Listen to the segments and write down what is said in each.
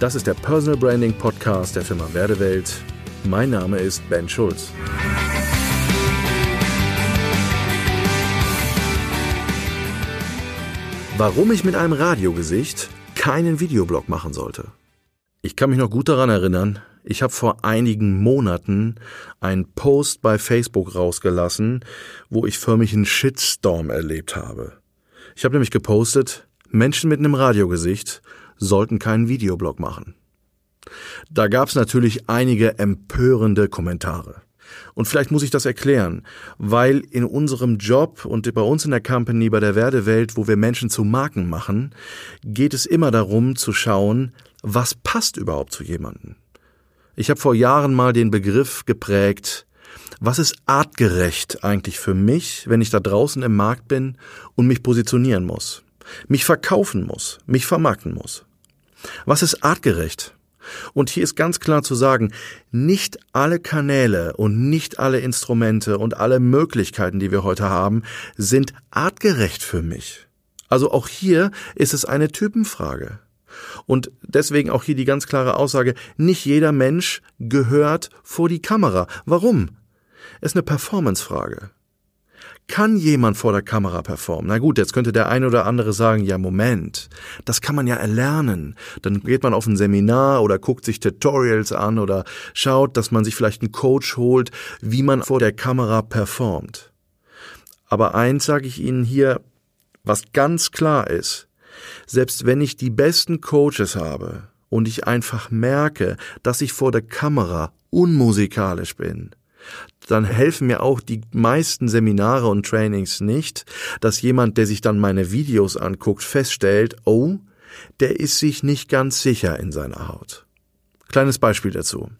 Das ist der Personal Branding Podcast der Firma Werdewelt. Mein Name ist Ben Schulz. Warum ich mit einem Radiogesicht keinen Videoblog machen sollte. Ich kann mich noch gut daran erinnern, ich habe vor einigen Monaten einen Post bei Facebook rausgelassen, wo ich förmlich einen Shitstorm erlebt habe. Ich habe nämlich gepostet, Menschen mit einem Radiogesicht sollten keinen Videoblog machen. Da gab es natürlich einige empörende Kommentare. Und vielleicht muss ich das erklären, weil in unserem Job und bei uns in der Company, bei der Werdewelt, wo wir Menschen zu Marken machen, geht es immer darum zu schauen, was passt überhaupt zu jemandem. Ich habe vor Jahren mal den Begriff geprägt, was ist artgerecht eigentlich für mich, wenn ich da draußen im Markt bin und mich positionieren muss, mich verkaufen muss, mich vermarkten muss. Was ist artgerecht? Und hier ist ganz klar zu sagen, nicht alle Kanäle und nicht alle Instrumente und alle Möglichkeiten, die wir heute haben, sind artgerecht für mich. Also auch hier ist es eine Typenfrage. Und deswegen auch hier die ganz klare Aussage, nicht jeder Mensch gehört vor die Kamera. Warum? Es ist eine Performancefrage. Kann jemand vor der Kamera performen? Na gut, jetzt könnte der eine oder andere sagen, ja Moment, das kann man ja erlernen. Dann geht man auf ein Seminar oder guckt sich Tutorials an oder schaut, dass man sich vielleicht einen Coach holt, wie man vor der Kamera performt. Aber eins sage ich Ihnen hier, was ganz klar ist, selbst wenn ich die besten Coaches habe und ich einfach merke, dass ich vor der Kamera unmusikalisch bin, dann helfen mir auch die meisten Seminare und Trainings nicht, dass jemand, der sich dann meine Videos anguckt, feststellt, oh, der ist sich nicht ganz sicher in seiner Haut. Kleines Beispiel dazu.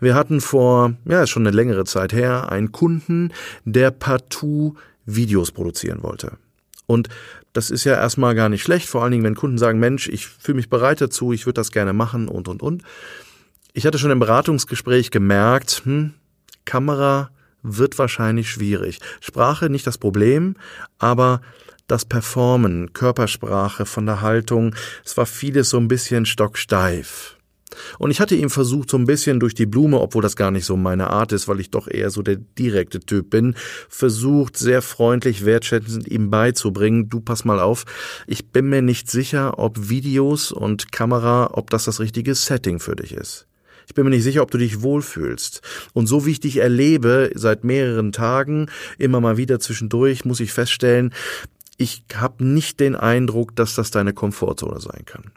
Wir hatten vor, ja, ist schon eine längere Zeit her, einen Kunden, der partout Videos produzieren wollte. Und das ist ja erstmal gar nicht schlecht, vor allen Dingen, wenn Kunden sagen, Mensch, ich fühle mich bereit dazu, ich würde das gerne machen und, und, und. Ich hatte schon im Beratungsgespräch gemerkt, hm, Kamera wird wahrscheinlich schwierig. Sprache nicht das Problem, aber das Performen, Körpersprache von der Haltung, es war vieles so ein bisschen stocksteif. Und ich hatte ihm versucht, so ein bisschen durch die Blume, obwohl das gar nicht so meine Art ist, weil ich doch eher so der direkte Typ bin, versucht, sehr freundlich, wertschätzend ihm beizubringen, du pass mal auf, ich bin mir nicht sicher, ob Videos und Kamera, ob das das richtige Setting für dich ist. Ich bin mir nicht sicher, ob du dich wohlfühlst. Und so wie ich dich erlebe, seit mehreren Tagen, immer mal wieder zwischendurch, muss ich feststellen, ich habe nicht den Eindruck, dass das deine Komfortzone sein kann.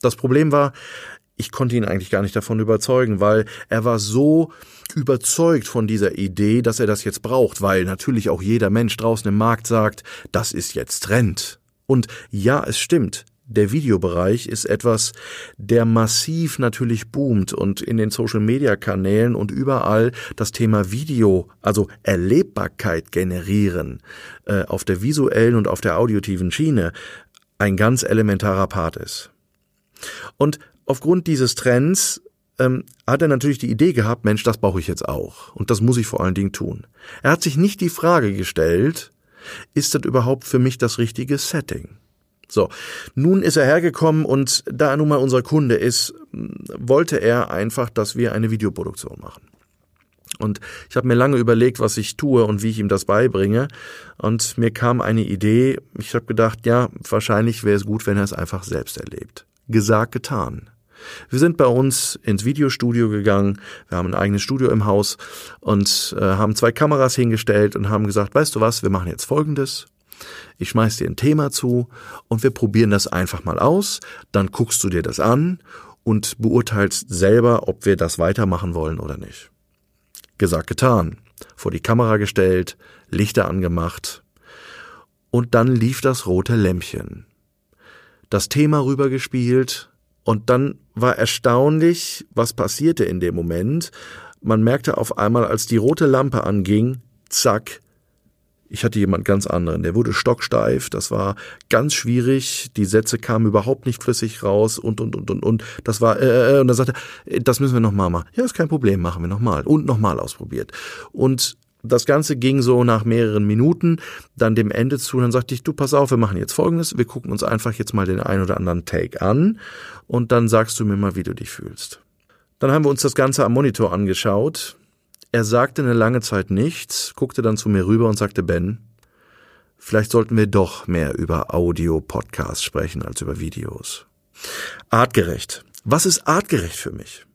Das Problem war, ich konnte ihn eigentlich gar nicht davon überzeugen, weil er war so überzeugt von dieser Idee, dass er das jetzt braucht, weil natürlich auch jeder Mensch draußen im Markt sagt, das ist jetzt Trend. Und ja, es stimmt, der Videobereich ist etwas, der massiv natürlich boomt und in den Social-Media-Kanälen und überall das Thema Video, also Erlebbarkeit generieren, äh, auf der visuellen und auf der audiotiven Schiene ein ganz elementarer Part ist. Und aufgrund dieses Trends ähm, hat er natürlich die Idee gehabt, Mensch, das brauche ich jetzt auch. Und das muss ich vor allen Dingen tun. Er hat sich nicht die Frage gestellt, ist das überhaupt für mich das richtige Setting? So, nun ist er hergekommen und da er nun mal unser Kunde ist, wollte er einfach, dass wir eine Videoproduktion machen. Und ich habe mir lange überlegt, was ich tue und wie ich ihm das beibringe. Und mir kam eine Idee. Ich habe gedacht, ja, wahrscheinlich wäre es gut, wenn er es einfach selbst erlebt. Gesagt, getan. Wir sind bei uns ins Videostudio gegangen. Wir haben ein eigenes Studio im Haus und äh, haben zwei Kameras hingestellt und haben gesagt, weißt du was, wir machen jetzt Folgendes. Ich schmeiß dir ein Thema zu und wir probieren das einfach mal aus. Dann guckst du dir das an und beurteilst selber, ob wir das weitermachen wollen oder nicht. Gesagt, getan. Vor die Kamera gestellt, Lichter angemacht. Und dann lief das rote Lämpchen. Das Thema rübergespielt und dann war erstaunlich, was passierte in dem Moment. Man merkte auf einmal, als die rote Lampe anging, zack, ich hatte jemand ganz anderen, der wurde stocksteif, das war ganz schwierig, die Sätze kamen überhaupt nicht flüssig raus und und und und und das war äh, äh und dann sagte, er, das müssen wir nochmal machen. Ja, ist kein Problem, machen wir nochmal und nochmal ausprobiert. Und Das Ganze ging so nach mehreren Minuten dann dem Ende zu. Dann sagte ich, du pass auf, wir machen jetzt Folgendes. Wir gucken uns einfach jetzt mal den ein oder anderen Take an und dann sagst du mir mal, wie du dich fühlst. Dann haben wir uns das Ganze am Monitor angeschaut. Er sagte eine lange Zeit nichts, guckte dann zu mir rüber und sagte, Ben, vielleicht sollten wir doch mehr über Audio-Podcasts sprechen als über Videos. Artgerecht. Was ist artgerecht für mich?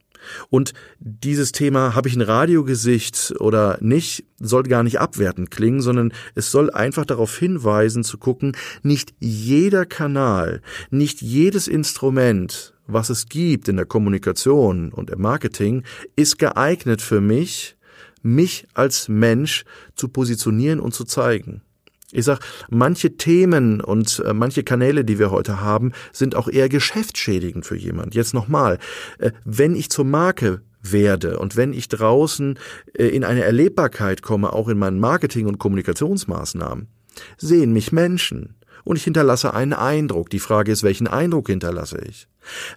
Und dieses Thema, habe ich ein Radiogesicht oder nicht, soll gar nicht abwertend klingen, sondern es soll einfach darauf hinweisen zu gucken, nicht jeder Kanal, nicht jedes Instrument, was es gibt in der Kommunikation und im Marketing, ist geeignet für mich, mich als Mensch zu positionieren und zu zeigen. Ich sag, manche Themen und äh, manche Kanäle, die wir heute haben, sind auch eher geschäftsschädigend für jemand. Jetzt nochmal, äh, wenn ich zur Marke werde und wenn ich draußen äh, in eine Erlebbarkeit komme, auch in meinen Marketing- und Kommunikationsmaßnahmen, sehen mich Menschen und ich hinterlasse einen Eindruck. Die Frage ist, welchen Eindruck hinterlasse ich?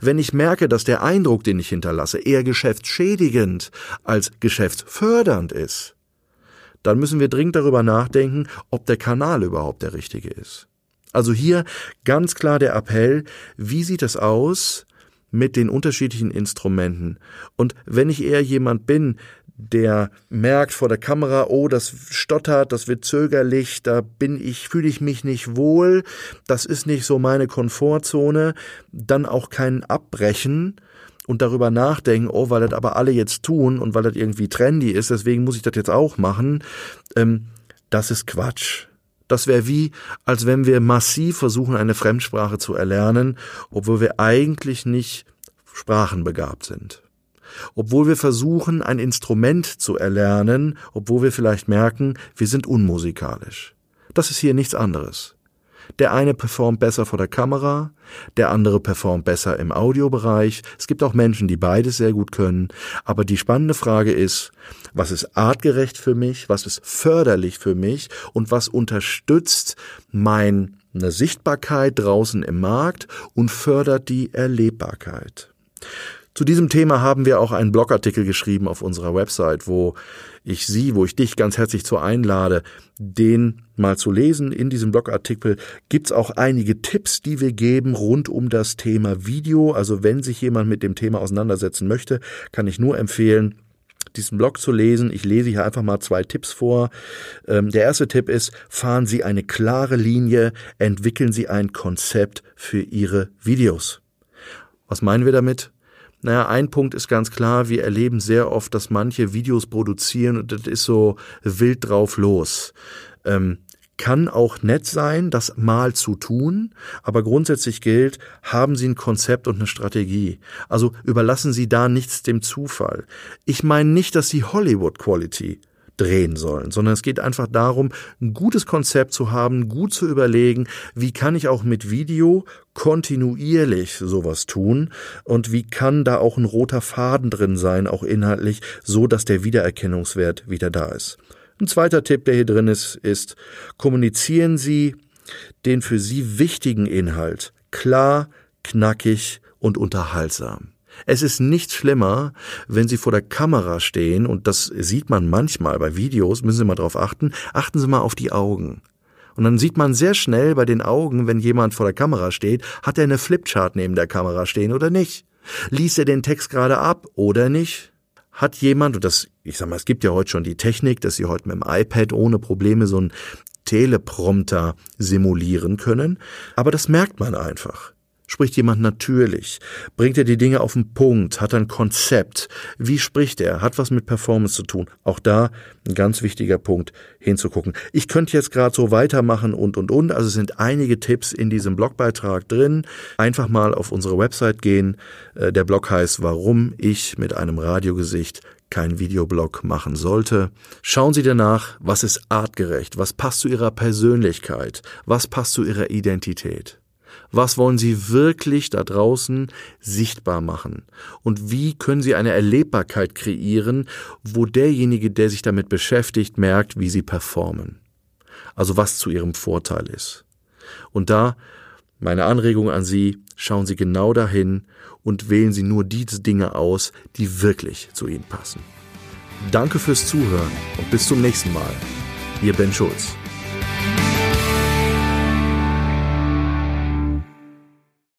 Wenn ich merke, dass der Eindruck, den ich hinterlasse, eher geschäftsschädigend als geschäftsfördernd ist, dann müssen wir dringend darüber nachdenken, ob der Kanal überhaupt der richtige ist. Also hier ganz klar der Appell, wie sieht es aus mit den unterschiedlichen Instrumenten? Und wenn ich eher jemand bin, der merkt vor der Kamera, oh, das stottert, das wird zögerlich, da bin ich, fühle ich mich nicht wohl, das ist nicht so meine Komfortzone, dann auch kein Abbrechen, und darüber nachdenken, oh, weil das aber alle jetzt tun und weil das irgendwie trendy ist, deswegen muss ich das jetzt auch machen, ähm, das ist Quatsch. Das wäre wie, als wenn wir massiv versuchen, eine Fremdsprache zu erlernen, obwohl wir eigentlich nicht sprachenbegabt sind. Obwohl wir versuchen, ein Instrument zu erlernen, obwohl wir vielleicht merken, wir sind unmusikalisch. Das ist hier nichts anderes. Der eine performt besser vor der Kamera, der andere performt besser im Audiobereich. Es gibt auch Menschen, die beides sehr gut können. Aber die spannende Frage ist, was ist artgerecht für mich, was ist förderlich für mich und was unterstützt meine Sichtbarkeit draußen im Markt und fördert die Erlebbarkeit. Zu diesem Thema haben wir auch einen Blogartikel geschrieben auf unserer Website, wo ich Sie, wo ich dich ganz herzlich zu einlade, den mal zu lesen. In diesem Blogartikel gibt's auch einige Tipps, die wir geben rund um das Thema Video. Also wenn sich jemand mit dem Thema auseinandersetzen möchte, kann ich nur empfehlen, diesen Blog zu lesen. Ich lese hier einfach mal zwei Tipps vor. Ähm, der erste Tipp ist, fahren Sie eine klare Linie, entwickeln Sie ein Konzept für Ihre Videos. Was meinen wir damit? Naja, ein Punkt ist ganz klar, wir erleben sehr oft, dass manche Videos produzieren und das ist so wild drauf los. Ähm, kann auch nett sein, das mal zu tun, aber grundsätzlich gilt, haben Sie ein Konzept und eine Strategie. Also überlassen Sie da nichts dem Zufall. Ich meine nicht, dass Sie Hollywood Quality drehen sollen, sondern es geht einfach darum, ein gutes Konzept zu haben, gut zu überlegen, wie kann ich auch mit Video kontinuierlich sowas tun und wie kann da auch ein roter Faden drin sein, auch inhaltlich, so dass der Wiedererkennungswert wieder da ist. Ein zweiter Tipp, der hier drin ist, ist, kommunizieren Sie den für Sie wichtigen Inhalt klar, knackig und unterhaltsam. Es ist nichts schlimmer, wenn Sie vor der Kamera stehen, und das sieht man manchmal bei Videos, müssen Sie mal drauf achten, achten Sie mal auf die Augen. Und dann sieht man sehr schnell bei den Augen, wenn jemand vor der Kamera steht, hat er eine Flipchart neben der Kamera stehen oder nicht? Liest er den Text gerade ab oder nicht? Hat jemand, und das, ich sag mal, es gibt ja heute schon die Technik, dass Sie heute mit dem iPad ohne Probleme so einen Teleprompter simulieren können, aber das merkt man einfach. Spricht jemand natürlich? Bringt er die Dinge auf den Punkt? Hat er ein Konzept? Wie spricht er? Hat was mit Performance zu tun? Auch da ein ganz wichtiger Punkt hinzugucken. Ich könnte jetzt gerade so weitermachen und und und. Also es sind einige Tipps in diesem Blogbeitrag drin. Einfach mal auf unsere Website gehen. Äh, der Blog heißt, warum ich mit einem Radiogesicht kein Videoblog machen sollte. Schauen Sie danach, was ist artgerecht, was passt zu Ihrer Persönlichkeit, was passt zu Ihrer Identität. Was wollen Sie wirklich da draußen sichtbar machen? Und wie können Sie eine Erlebbarkeit kreieren, wo derjenige, der sich damit beschäftigt, merkt, wie Sie performen? Also was zu Ihrem Vorteil ist. Und da meine Anregung an Sie, schauen Sie genau dahin und wählen Sie nur diese Dinge aus, die wirklich zu Ihnen passen. Danke fürs Zuhören und bis zum nächsten Mal. Ihr Ben Schulz.